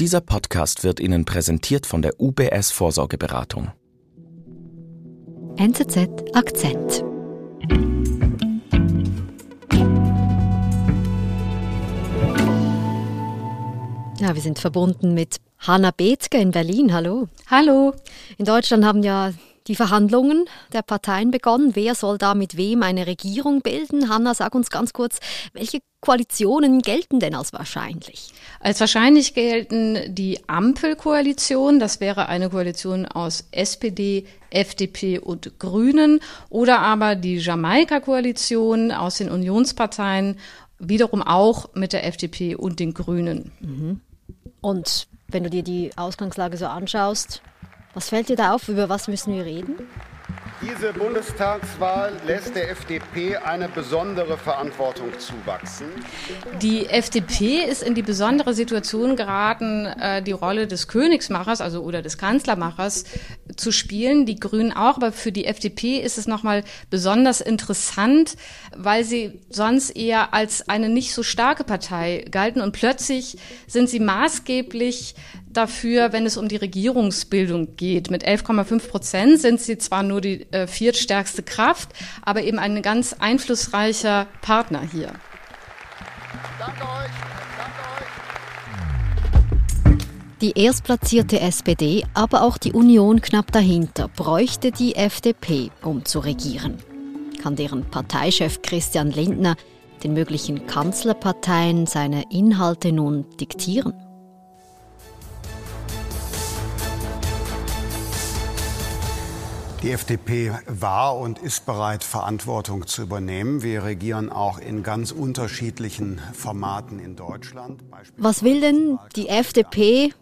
Dieser Podcast wird Ihnen präsentiert von der UBS Vorsorgeberatung. NZZ Akzent. Ja, wir sind verbunden mit Hanna Bethke in Berlin. Hallo. Hallo. In Deutschland haben ja die Verhandlungen der Parteien begonnen. Wer soll da mit wem eine Regierung bilden? Hanna, sag uns ganz kurz, welche Koalitionen gelten denn als wahrscheinlich? Als wahrscheinlich gelten die Ampelkoalition. Das wäre eine Koalition aus SPD, FDP und Grünen oder aber die Jamaika-Koalition aus den Unionsparteien, wiederum auch mit der FDP und den Grünen. Mhm. Und wenn du dir die Ausgangslage so anschaust, was fällt dir da auf? Über was müssen wir reden? Diese Bundestagswahl lässt der FDP eine besondere Verantwortung zuwachsen. Die FDP ist in die besondere Situation geraten, äh, die Rolle des Königsmachers, also oder des Kanzlermachers zu spielen. Die Grünen auch, aber für die FDP ist es nochmal besonders interessant, weil sie sonst eher als eine nicht so starke Partei galten und plötzlich sind sie maßgeblich dafür, wenn es um die Regierungsbildung geht. Mit 11,5 Prozent sind sie zwar nur die äh, viertstärkste Kraft, aber eben ein ganz einflussreicher Partner hier. Danke euch. Die erstplatzierte SPD, aber auch die Union knapp dahinter, bräuchte die FDP, um zu regieren. Kann deren Parteichef Christian Lindner den möglichen Kanzlerparteien seine Inhalte nun diktieren? Die FDP war und ist bereit, Verantwortung zu übernehmen. Wir regieren auch in ganz unterschiedlichen Formaten in Deutschland. Was will denn die FDP,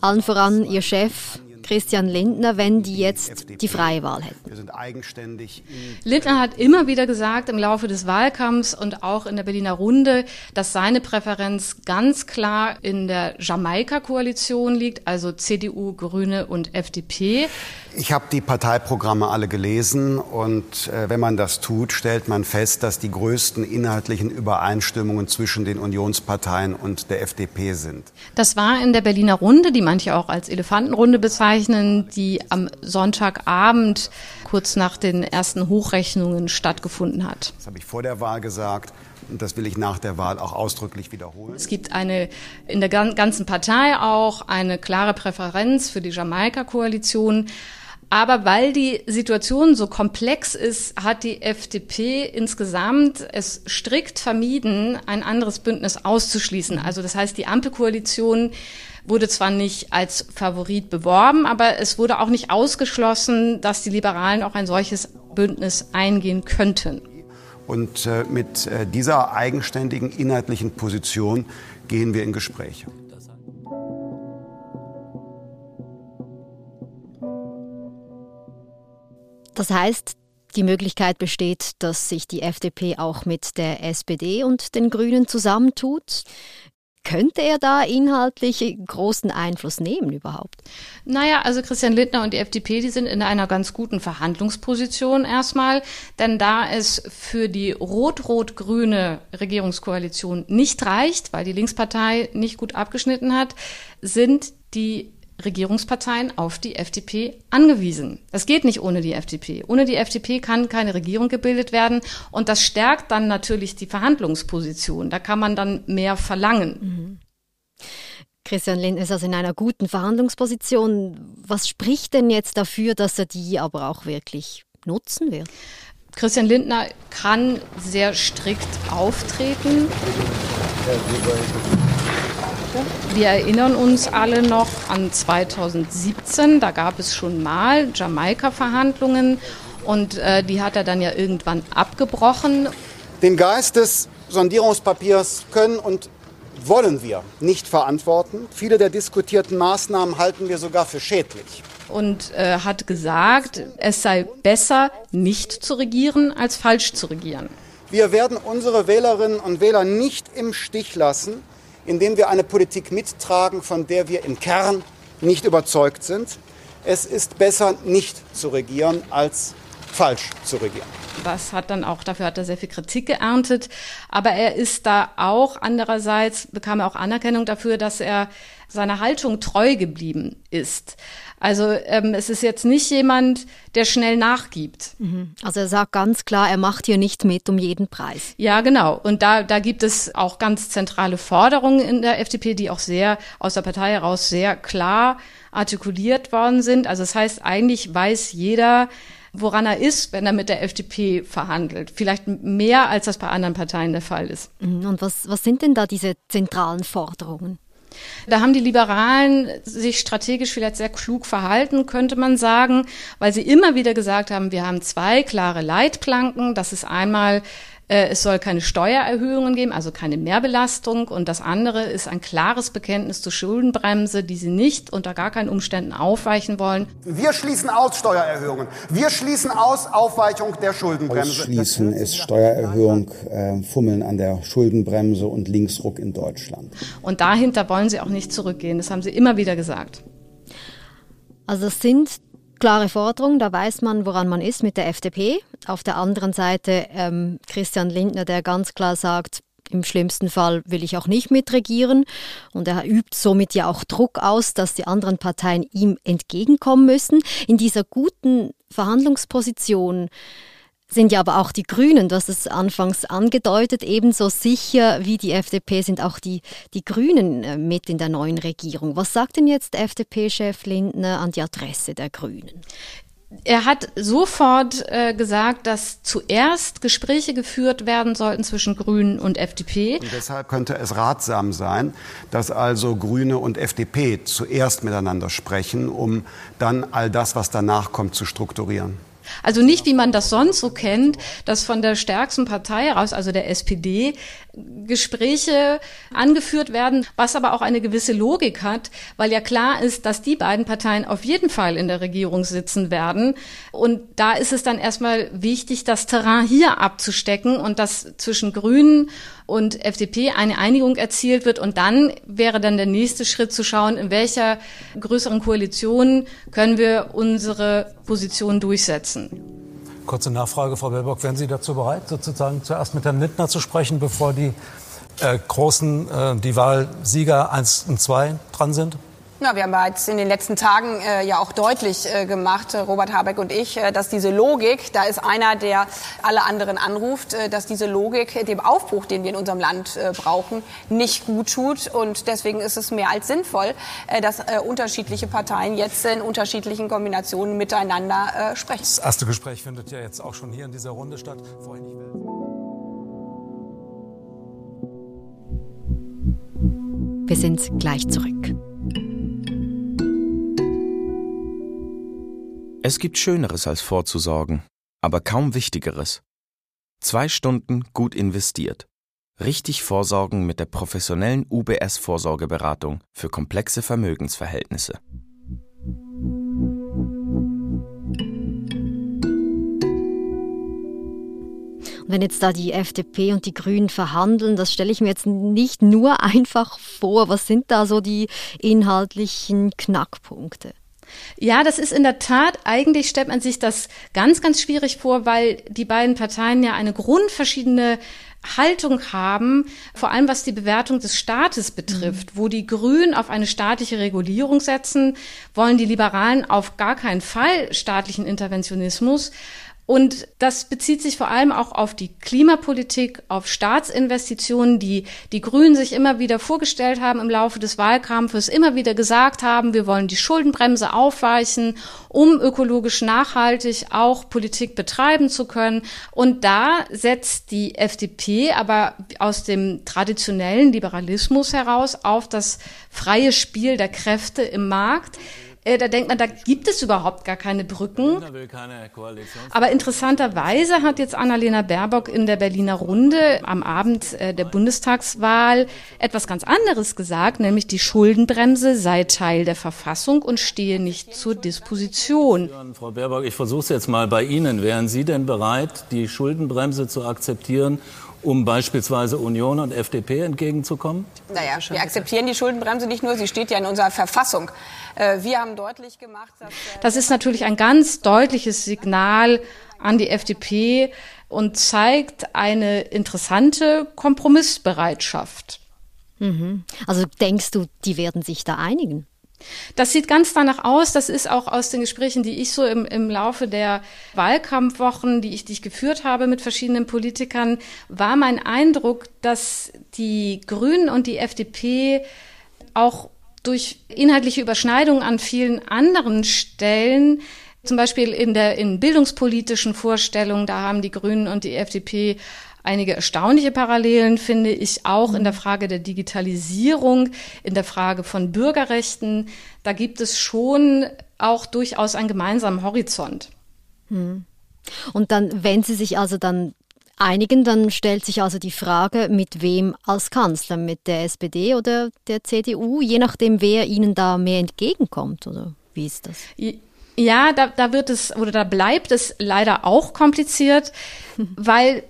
allen voran ihr Chef Christian Lindner, wenn die jetzt die freie Wahl hätten? Wir sind eigenständig. Lindner hat immer wieder gesagt im Laufe des Wahlkampfs und auch in der Berliner Runde, dass seine Präferenz ganz klar in der Jamaika-Koalition liegt, also CDU, Grüne und FDP. Ich habe die Parteiprogramme alle gelesen und äh, wenn man das tut, stellt man fest, dass die größten inhaltlichen Übereinstimmungen zwischen den Unionsparteien und der FDP sind. Das war in der Berliner Runde, die manche auch als Elefantenrunde bezeichnen, die am Sonntagabend kurz nach den ersten Hochrechnungen stattgefunden hat. Das habe ich vor der Wahl gesagt. Und das will ich nach der Wahl auch ausdrücklich wiederholen. Es gibt eine, in der ganzen Partei auch eine klare Präferenz für die Jamaika-Koalition. Aber weil die Situation so komplex ist, hat die FDP insgesamt es strikt vermieden, ein anderes Bündnis auszuschließen. Also das heißt, die Ampelkoalition wurde zwar nicht als Favorit beworben, aber es wurde auch nicht ausgeschlossen, dass die Liberalen auch ein solches Bündnis eingehen könnten. Und äh, mit äh, dieser eigenständigen inhaltlichen Position gehen wir in Gespräche. Das heißt, die Möglichkeit besteht, dass sich die FDP auch mit der SPD und den Grünen zusammentut. Könnte er da inhaltlich großen Einfluss nehmen überhaupt? Naja, also Christian Lindner und die FDP, die sind in einer ganz guten Verhandlungsposition erstmal, denn da es für die rot-rot-grüne Regierungskoalition nicht reicht, weil die Linkspartei nicht gut abgeschnitten hat, sind die Regierungsparteien auf die FDP angewiesen. Das geht nicht ohne die FDP. Ohne die FDP kann keine Regierung gebildet werden und das stärkt dann natürlich die Verhandlungsposition. Da kann man dann mehr verlangen. Mhm. Christian Lindner ist also in einer guten Verhandlungsposition. Was spricht denn jetzt dafür, dass er die aber auch wirklich nutzen wird? Christian Lindner kann sehr strikt auftreten. Wir erinnern uns alle noch an 2017, da gab es schon mal Jamaika-Verhandlungen und äh, die hat er dann ja irgendwann abgebrochen. Den Geist des Sondierungspapiers können und wollen wir nicht verantworten. Viele der diskutierten Maßnahmen halten wir sogar für schädlich. Und äh, hat gesagt, es sei besser, nicht zu regieren, als falsch zu regieren. Wir werden unsere Wählerinnen und Wähler nicht im Stich lassen indem wir eine Politik mittragen, von der wir im Kern nicht überzeugt sind. Es ist besser, nicht zu regieren, als falsch zu regieren. Das hat dann auch, dafür hat er sehr viel Kritik geerntet. Aber er ist da auch andererseits, bekam er auch Anerkennung dafür, dass er seiner Haltung treu geblieben ist. Also ähm, es ist jetzt nicht jemand, der schnell nachgibt. Mhm. Also er sagt ganz klar, er macht hier nicht mit um jeden Preis. Ja, genau. Und da, da gibt es auch ganz zentrale Forderungen in der FDP, die auch sehr aus der Partei heraus sehr klar artikuliert worden sind. Also das heißt, eigentlich weiß jeder, woran er ist, wenn er mit der FDP verhandelt. Vielleicht mehr, als das bei anderen Parteien der Fall ist. Mhm. Und was, was sind denn da diese zentralen Forderungen? Da haben die Liberalen sich strategisch vielleicht sehr klug verhalten, könnte man sagen, weil sie immer wieder gesagt haben, wir haben zwei klare Leitplanken. Das ist einmal äh, es soll keine Steuererhöhungen geben, also keine Mehrbelastung. Und das andere ist ein klares Bekenntnis zur Schuldenbremse, die sie nicht unter gar keinen Umständen aufweichen wollen. Wir schließen aus Steuererhöhungen. Wir schließen aus Aufweichung der Schuldenbremse. Ausschließen ist Steuererhöhung, äh, Fummeln an der Schuldenbremse und Linksruck in Deutschland. Und dahinter wollen sie auch nicht zurückgehen. Das haben sie immer wieder gesagt. Also das sind klare Forderung, da weiß man, woran man ist mit der FDP. Auf der anderen Seite ähm, Christian Lindner, der ganz klar sagt, im schlimmsten Fall will ich auch nicht mitregieren. Und er übt somit ja auch Druck aus, dass die anderen Parteien ihm entgegenkommen müssen. In dieser guten Verhandlungsposition sind ja aber auch die Grünen, du hast es anfangs angedeutet, ebenso sicher wie die FDP sind auch die, die Grünen äh, mit in der neuen Regierung. Was sagt denn jetzt FDP-Chef Lindner an die Adresse der Grünen? Er hat sofort äh, gesagt, dass zuerst Gespräche geführt werden sollten zwischen Grünen und FDP. Und deshalb könnte es ratsam sein, dass also Grüne und FDP zuerst miteinander sprechen, um dann all das, was danach kommt, zu strukturieren. Also nicht, wie man das sonst so kennt, dass von der stärksten Partei heraus, also der SPD, Gespräche angeführt werden, was aber auch eine gewisse Logik hat, weil ja klar ist, dass die beiden Parteien auf jeden Fall in der Regierung sitzen werden. Und da ist es dann erstmal wichtig, das Terrain hier abzustecken und dass zwischen Grünen und FDP eine Einigung erzielt wird. Und dann wäre dann der nächste Schritt zu schauen, in welcher größeren Koalition können wir unsere Position durchsetzen. Kurze Nachfrage, Frau Baerbock. Wären Sie dazu bereit, sozusagen zuerst mit Herrn Lindner zu sprechen, bevor die äh, großen, äh, die Wahlsieger 1 und 2 dran sind? Na, wir haben bereits in den letzten Tagen äh, ja auch deutlich äh, gemacht, äh, Robert Habeck und ich, äh, dass diese Logik, da ist einer, der alle anderen anruft, äh, dass diese Logik dem Aufbruch, den wir in unserem Land äh, brauchen, nicht gut tut. Und deswegen ist es mehr als sinnvoll, äh, dass äh, unterschiedliche Parteien jetzt in unterschiedlichen Kombinationen miteinander äh, sprechen. Das erste Gespräch findet ja jetzt auch schon hier in dieser Runde statt. Vorhin nicht Wir sind gleich zurück. Es gibt Schöneres als vorzusorgen, aber kaum Wichtigeres. Zwei Stunden gut investiert. Richtig vorsorgen mit der professionellen UBS-Vorsorgeberatung für komplexe Vermögensverhältnisse. wenn jetzt da die FDP und die Grünen verhandeln, das stelle ich mir jetzt nicht nur einfach vor. Was sind da so die inhaltlichen Knackpunkte? Ja, das ist in der Tat, eigentlich stellt man sich das ganz, ganz schwierig vor, weil die beiden Parteien ja eine grundverschiedene Haltung haben, vor allem was die Bewertung des Staates betrifft. Mhm. Wo die Grünen auf eine staatliche Regulierung setzen, wollen die Liberalen auf gar keinen Fall staatlichen Interventionismus. Und das bezieht sich vor allem auch auf die Klimapolitik, auf Staatsinvestitionen, die die Grünen sich immer wieder vorgestellt haben im Laufe des Wahlkampfes, immer wieder gesagt haben, wir wollen die Schuldenbremse aufweichen, um ökologisch nachhaltig auch Politik betreiben zu können. Und da setzt die FDP aber aus dem traditionellen Liberalismus heraus auf das freie Spiel der Kräfte im Markt. Äh, da denkt man, da gibt es überhaupt gar keine Brücken. Aber interessanterweise hat jetzt Annalena Baerbock in der Berliner Runde am Abend äh, der Bundestagswahl etwas ganz anderes gesagt, nämlich die Schuldenbremse sei Teil der Verfassung und stehe nicht zur Disposition. Frau Baerbock, ich versuche es jetzt mal bei Ihnen. Wären Sie denn bereit, die Schuldenbremse zu akzeptieren um beispielsweise Union und FDP entgegenzukommen? Naja, wir akzeptieren die Schuldenbremse nicht nur, sie steht ja in unserer Verfassung. Äh, wir haben deutlich gemacht, dass. Das ist natürlich ein ganz deutliches Signal an die FDP und zeigt eine interessante Kompromissbereitschaft. Mhm. Also denkst du, die werden sich da einigen? Das sieht ganz danach aus. Das ist auch aus den Gesprächen, die ich so im, im Laufe der Wahlkampfwochen, die ich, die ich geführt habe mit verschiedenen Politikern, war mein Eindruck, dass die Grünen und die FDP auch durch inhaltliche Überschneidungen an vielen anderen Stellen zum Beispiel in der in bildungspolitischen Vorstellungen, da haben die Grünen und die FDP einige erstaunliche Parallelen, finde ich, auch in der Frage der Digitalisierung, in der Frage von Bürgerrechten. Da gibt es schon auch durchaus einen gemeinsamen Horizont. Hm. Und dann, wenn Sie sich also dann einigen, dann stellt sich also die Frage, mit wem als Kanzler, mit der SPD oder der CDU, je nachdem, wer Ihnen da mehr entgegenkommt, oder wie ist das? Ja, da, da wird es oder da bleibt es leider auch kompliziert, weil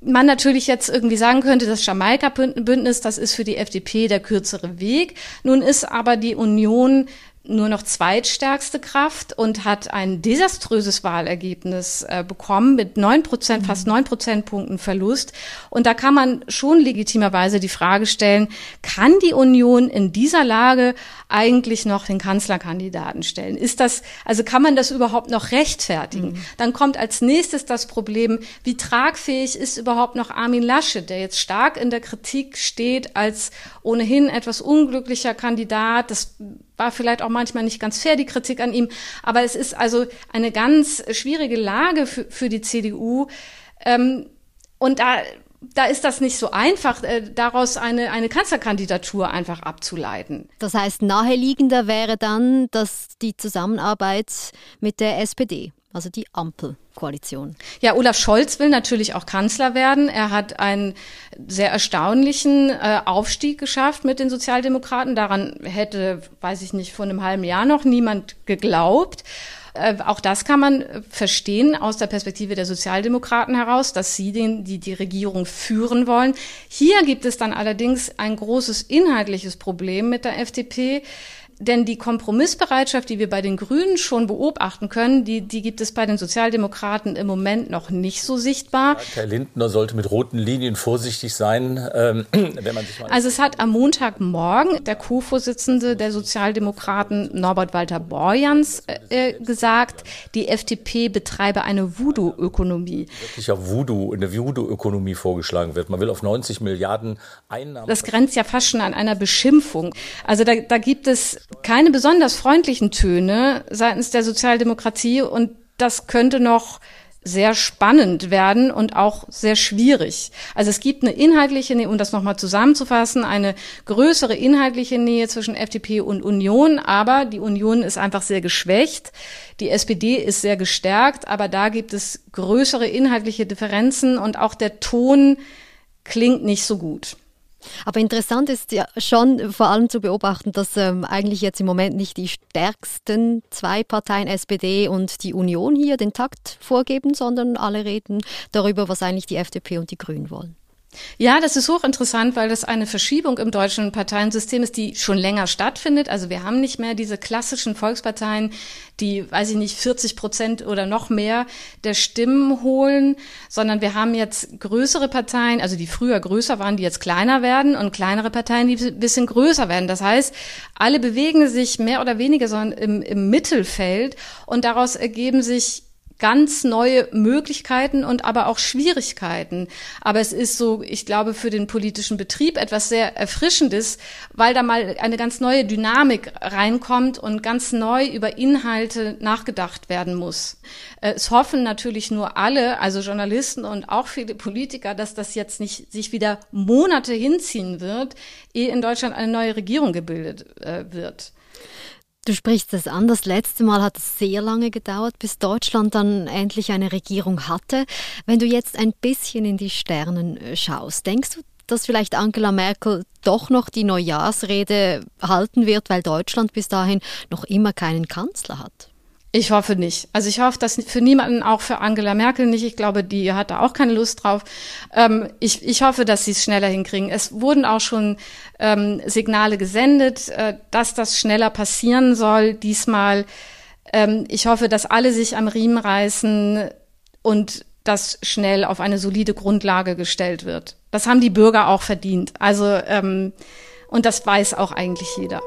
man natürlich jetzt irgendwie sagen könnte, das Jamaika-Bündnis, das ist für die FDP der kürzere Weg. Nun ist aber die Union nur noch zweitstärkste Kraft und hat ein desaströses Wahlergebnis äh, bekommen mit neun Prozent, mhm. fast neun Prozentpunkten Verlust. Und da kann man schon legitimerweise die Frage stellen, kann die Union in dieser Lage eigentlich noch den Kanzlerkandidaten stellen? Ist das, also kann man das überhaupt noch rechtfertigen? Mhm. Dann kommt als nächstes das Problem, wie tragfähig ist überhaupt noch Armin Laschet, der jetzt stark in der Kritik steht als ohnehin etwas unglücklicher Kandidat. Das war vielleicht auch manchmal nicht ganz fair, die Kritik an ihm. Aber es ist also eine ganz schwierige Lage für, für die CDU. Ähm, und da, da ist das nicht so einfach, äh, daraus eine, eine Kanzlerkandidatur einfach abzuleiten. Das heißt, naheliegender wäre dann, dass die Zusammenarbeit mit der SPD, also die Ampel. Koalition. Ja, Olaf Scholz will natürlich auch Kanzler werden. Er hat einen sehr erstaunlichen äh, Aufstieg geschafft mit den Sozialdemokraten. Daran hätte, weiß ich nicht, vor einem halben Jahr noch niemand geglaubt. Äh, auch das kann man verstehen aus der Perspektive der Sozialdemokraten heraus, dass sie den, die, die Regierung führen wollen. Hier gibt es dann allerdings ein großes inhaltliches Problem mit der FDP. Denn die Kompromissbereitschaft, die wir bei den Grünen schon beobachten können, die, die gibt es bei den Sozialdemokraten im Moment noch nicht so sichtbar. Herr Lindner sollte mit roten Linien vorsichtig sein, ähm, wenn man sich mal. Also es hat am Montagmorgen der Co-Vorsitzende der Sozialdemokraten Norbert Walter Borjans äh, gesagt, die FDP betreibe eine Voodoo-Ökonomie. Wirklich auf Voodoo, eine Voodoo-Ökonomie vorgeschlagen wird. Man will auf 90 Milliarden Einnahmen. Das grenzt ja fast schon an einer Beschimpfung. Also da, da gibt es keine besonders freundlichen Töne seitens der Sozialdemokratie und das könnte noch sehr spannend werden und auch sehr schwierig. Also es gibt eine inhaltliche Nähe, um das nochmal zusammenzufassen, eine größere inhaltliche Nähe zwischen FDP und Union, aber die Union ist einfach sehr geschwächt. Die SPD ist sehr gestärkt, aber da gibt es größere inhaltliche Differenzen und auch der Ton klingt nicht so gut. Aber interessant ist ja schon vor allem zu beobachten, dass ähm, eigentlich jetzt im Moment nicht die stärksten zwei Parteien, SPD und die Union hier den Takt vorgeben, sondern alle reden darüber, was eigentlich die FDP und die Grünen wollen. Ja, das ist hochinteressant, weil das eine Verschiebung im deutschen Parteiensystem ist, die schon länger stattfindet. Also wir haben nicht mehr diese klassischen Volksparteien, die, weiß ich nicht, 40 Prozent oder noch mehr der Stimmen holen, sondern wir haben jetzt größere Parteien, also die früher größer waren, die jetzt kleiner werden und kleinere Parteien, die ein bisschen größer werden. Das heißt, alle bewegen sich mehr oder weniger so im, im Mittelfeld und daraus ergeben sich ganz neue Möglichkeiten und aber auch Schwierigkeiten. Aber es ist so, ich glaube, für den politischen Betrieb etwas sehr Erfrischendes, weil da mal eine ganz neue Dynamik reinkommt und ganz neu über Inhalte nachgedacht werden muss. Äh, es hoffen natürlich nur alle, also Journalisten und auch viele Politiker, dass das jetzt nicht sich wieder Monate hinziehen wird, ehe in Deutschland eine neue Regierung gebildet äh, wird. Du sprichst es an. Das letzte Mal hat es sehr lange gedauert, bis Deutschland dann endlich eine Regierung hatte. Wenn du jetzt ein bisschen in die Sternen äh, schaust, denkst du, dass vielleicht Angela Merkel doch noch die Neujahrsrede halten wird, weil Deutschland bis dahin noch immer keinen Kanzler hat? Ich hoffe nicht. Also ich hoffe, dass für niemanden, auch für Angela Merkel nicht. Ich glaube, die hat da auch keine Lust drauf. Ähm, ich, ich hoffe, dass sie es schneller hinkriegen. Es wurden auch schon ähm, Signale gesendet, äh, dass das schneller passieren soll diesmal. Ähm, ich hoffe, dass alle sich am Riemen reißen und dass schnell auf eine solide Grundlage gestellt wird. Das haben die Bürger auch verdient. Also ähm, und das weiß auch eigentlich jeder.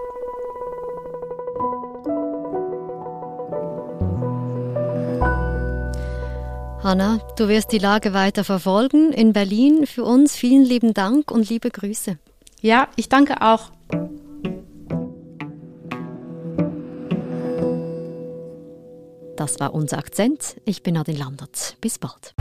Hanna, du wirst die Lage weiter verfolgen in Berlin. Für uns vielen lieben Dank und liebe Grüße. Ja, ich danke auch. Das war unser Akzent. Ich bin Nadine Landert. Bis bald.